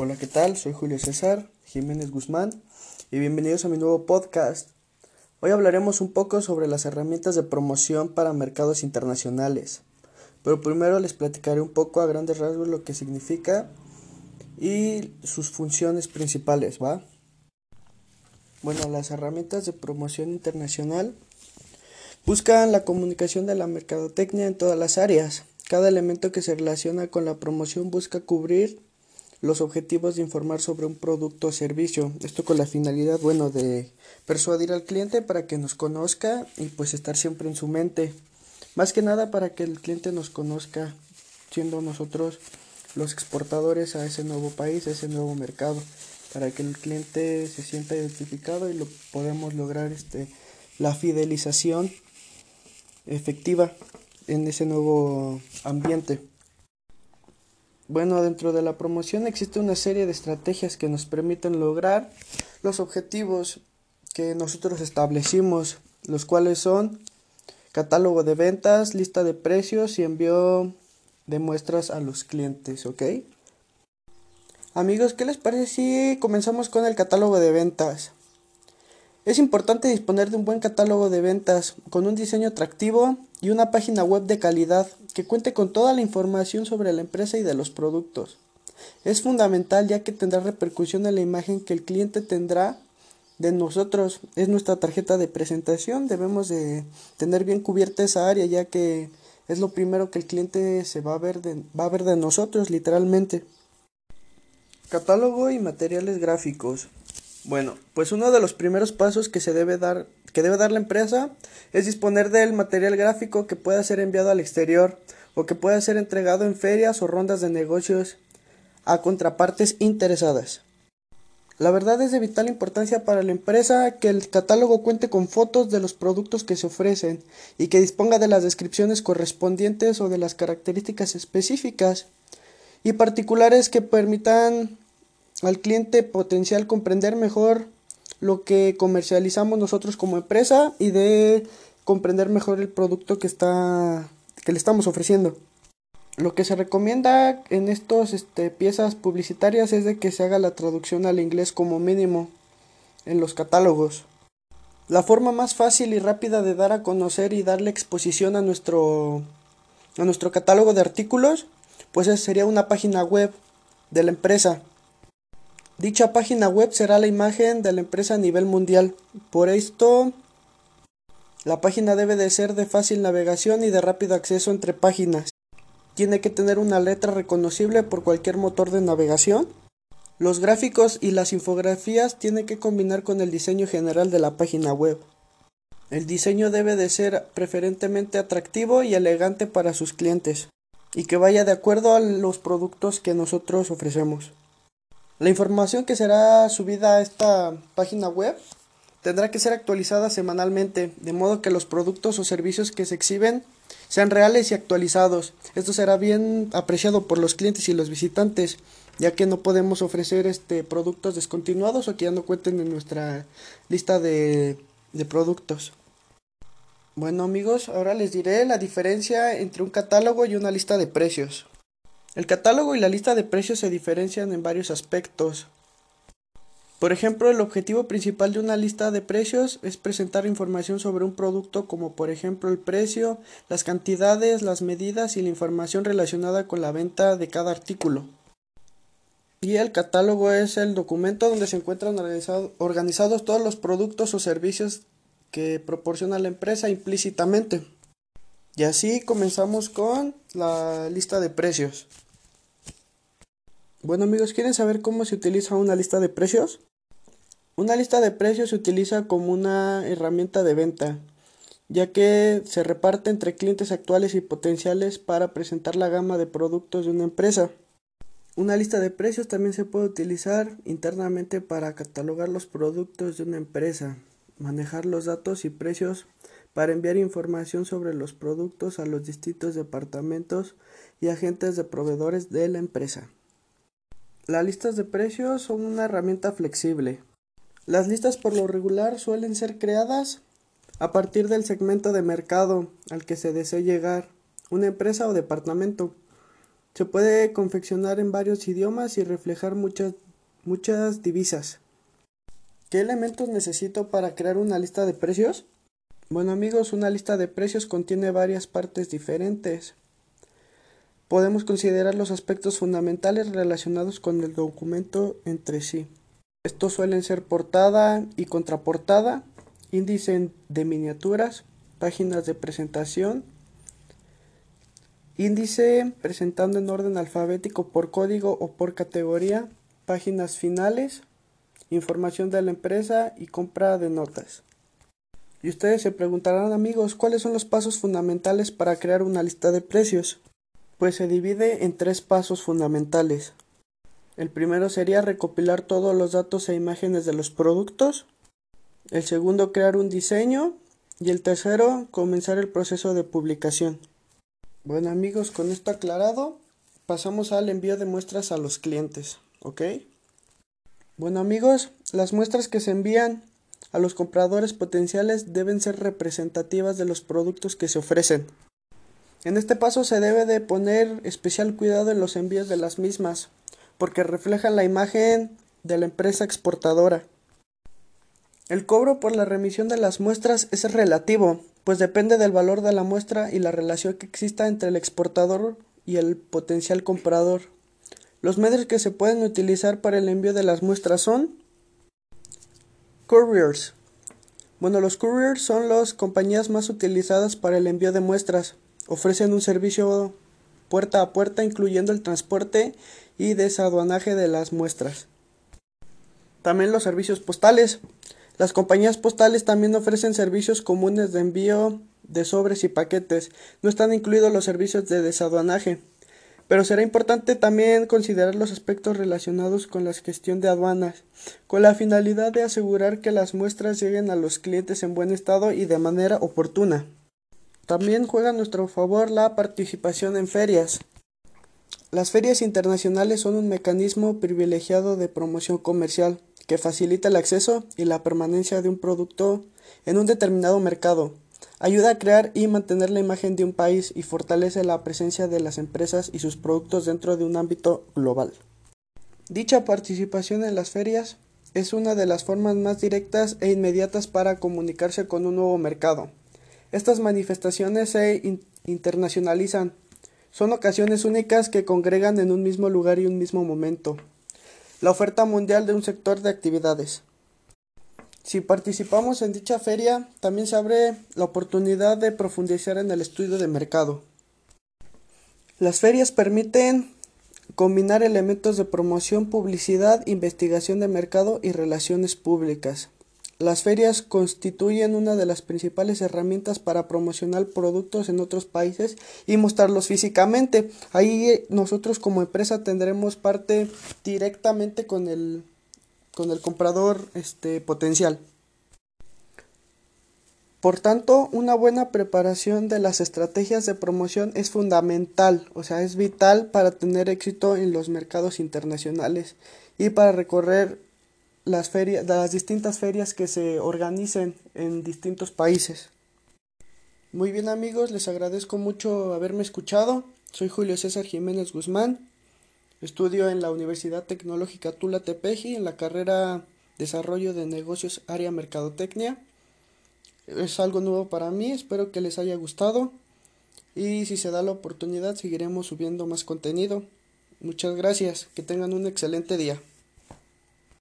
Hola, ¿qué tal? Soy Julio César Jiménez Guzmán y bienvenidos a mi nuevo podcast. Hoy hablaremos un poco sobre las herramientas de promoción para mercados internacionales. Pero primero les platicaré un poco a grandes rasgos lo que significa y sus funciones principales, ¿va? Bueno, las herramientas de promoción internacional buscan la comunicación de la mercadotecnia en todas las áreas. Cada elemento que se relaciona con la promoción busca cubrir los objetivos de informar sobre un producto o servicio. Esto con la finalidad, bueno, de persuadir al cliente para que nos conozca y pues estar siempre en su mente. Más que nada para que el cliente nos conozca, siendo nosotros los exportadores a ese nuevo país, a ese nuevo mercado, para que el cliente se sienta identificado y lo podemos lograr este la fidelización efectiva en ese nuevo ambiente. Bueno, dentro de la promoción existe una serie de estrategias que nos permiten lograr los objetivos que nosotros establecimos, los cuales son catálogo de ventas, lista de precios y envío de muestras a los clientes, ¿ok? Amigos, ¿qué les parece si comenzamos con el catálogo de ventas? Es importante disponer de un buen catálogo de ventas con un diseño atractivo y una página web de calidad que cuente con toda la información sobre la empresa y de los productos. Es fundamental ya que tendrá repercusión en la imagen que el cliente tendrá de nosotros. Es nuestra tarjeta de presentación. Debemos de tener bien cubierta esa área ya que es lo primero que el cliente se va a ver de, va a ver de nosotros literalmente. Catálogo y materiales gráficos. Bueno, pues uno de los primeros pasos que se debe dar que debe dar la empresa es disponer del material gráfico que pueda ser enviado al exterior o que pueda ser entregado en ferias o rondas de negocios a contrapartes interesadas. La verdad es de vital importancia para la empresa que el catálogo cuente con fotos de los productos que se ofrecen y que disponga de las descripciones correspondientes o de las características específicas y particulares que permitan al cliente potencial comprender mejor lo que comercializamos nosotros como empresa y de comprender mejor el producto que está que le estamos ofreciendo. Lo que se recomienda en estas este, piezas publicitarias es de que se haga la traducción al inglés como mínimo en los catálogos. La forma más fácil y rápida de dar a conocer y darle exposición a nuestro a nuestro catálogo de artículos, pues sería una página web de la empresa Dicha página web será la imagen de la empresa a nivel mundial. Por esto, la página debe de ser de fácil navegación y de rápido acceso entre páginas. Tiene que tener una letra reconocible por cualquier motor de navegación. Los gráficos y las infografías tienen que combinar con el diseño general de la página web. El diseño debe de ser preferentemente atractivo y elegante para sus clientes y que vaya de acuerdo a los productos que nosotros ofrecemos. La información que será subida a esta página web tendrá que ser actualizada semanalmente, de modo que los productos o servicios que se exhiben sean reales y actualizados. Esto será bien apreciado por los clientes y los visitantes, ya que no podemos ofrecer este productos descontinuados o que ya no cuenten en nuestra lista de, de productos. Bueno amigos, ahora les diré la diferencia entre un catálogo y una lista de precios. El catálogo y la lista de precios se diferencian en varios aspectos. Por ejemplo, el objetivo principal de una lista de precios es presentar información sobre un producto como por ejemplo el precio, las cantidades, las medidas y la información relacionada con la venta de cada artículo. Y el catálogo es el documento donde se encuentran organizados todos los productos o servicios que proporciona la empresa implícitamente. Y así comenzamos con la lista de precios. Bueno amigos, ¿quieren saber cómo se utiliza una lista de precios? Una lista de precios se utiliza como una herramienta de venta, ya que se reparte entre clientes actuales y potenciales para presentar la gama de productos de una empresa. Una lista de precios también se puede utilizar internamente para catalogar los productos de una empresa, manejar los datos y precios para enviar información sobre los productos a los distintos departamentos y agentes de proveedores de la empresa. Las listas de precios son una herramienta flexible. Las listas por lo regular suelen ser creadas a partir del segmento de mercado al que se desee llegar, una empresa o departamento. Se puede confeccionar en varios idiomas y reflejar muchas, muchas divisas. ¿Qué elementos necesito para crear una lista de precios? Bueno amigos, una lista de precios contiene varias partes diferentes. Podemos considerar los aspectos fundamentales relacionados con el documento entre sí. Estos suelen ser portada y contraportada, índice de miniaturas, páginas de presentación, índice presentando en orden alfabético por código o por categoría, páginas finales, información de la empresa y compra de notas. Y ustedes se preguntarán amigos, ¿cuáles son los pasos fundamentales para crear una lista de precios? Pues se divide en tres pasos fundamentales. El primero sería recopilar todos los datos e imágenes de los productos. El segundo, crear un diseño. Y el tercero, comenzar el proceso de publicación. Bueno amigos, con esto aclarado, pasamos al envío de muestras a los clientes, ¿ok? Bueno amigos, las muestras que se envían a los compradores potenciales deben ser representativas de los productos que se ofrecen. En este paso se debe de poner especial cuidado en los envíos de las mismas, porque reflejan la imagen de la empresa exportadora. El cobro por la remisión de las muestras es relativo, pues depende del valor de la muestra y la relación que exista entre el exportador y el potencial comprador. Los medios que se pueden utilizar para el envío de las muestras son Couriers. Bueno, los couriers son las compañías más utilizadas para el envío de muestras. Ofrecen un servicio puerta a puerta incluyendo el transporte y desaduanaje de las muestras. También los servicios postales. Las compañías postales también ofrecen servicios comunes de envío de sobres y paquetes. No están incluidos los servicios de desaduanaje. Pero será importante también considerar los aspectos relacionados con la gestión de aduanas, con la finalidad de asegurar que las muestras lleguen a los clientes en buen estado y de manera oportuna. También juega a nuestro favor la participación en ferias. Las ferias internacionales son un mecanismo privilegiado de promoción comercial que facilita el acceso y la permanencia de un producto en un determinado mercado Ayuda a crear y mantener la imagen de un país y fortalece la presencia de las empresas y sus productos dentro de un ámbito global. Dicha participación en las ferias es una de las formas más directas e inmediatas para comunicarse con un nuevo mercado. Estas manifestaciones se internacionalizan. Son ocasiones únicas que congregan en un mismo lugar y un mismo momento. La oferta mundial de un sector de actividades. Si participamos en dicha feria, también se abre la oportunidad de profundizar en el estudio de mercado. Las ferias permiten combinar elementos de promoción, publicidad, investigación de mercado y relaciones públicas. Las ferias constituyen una de las principales herramientas para promocionar productos en otros países y mostrarlos físicamente. Ahí nosotros como empresa tendremos parte directamente con el con el comprador este, potencial. Por tanto, una buena preparación de las estrategias de promoción es fundamental, o sea, es vital para tener éxito en los mercados internacionales y para recorrer las las distintas ferias que se organicen en distintos países. Muy bien amigos, les agradezco mucho haberme escuchado. Soy Julio César Jiménez Guzmán Estudio en la Universidad Tecnológica Tula Tepeji en la carrera Desarrollo de Negocios Área Mercadotecnia. Es algo nuevo para mí, espero que les haya gustado y si se da la oportunidad seguiremos subiendo más contenido. Muchas gracias, que tengan un excelente día.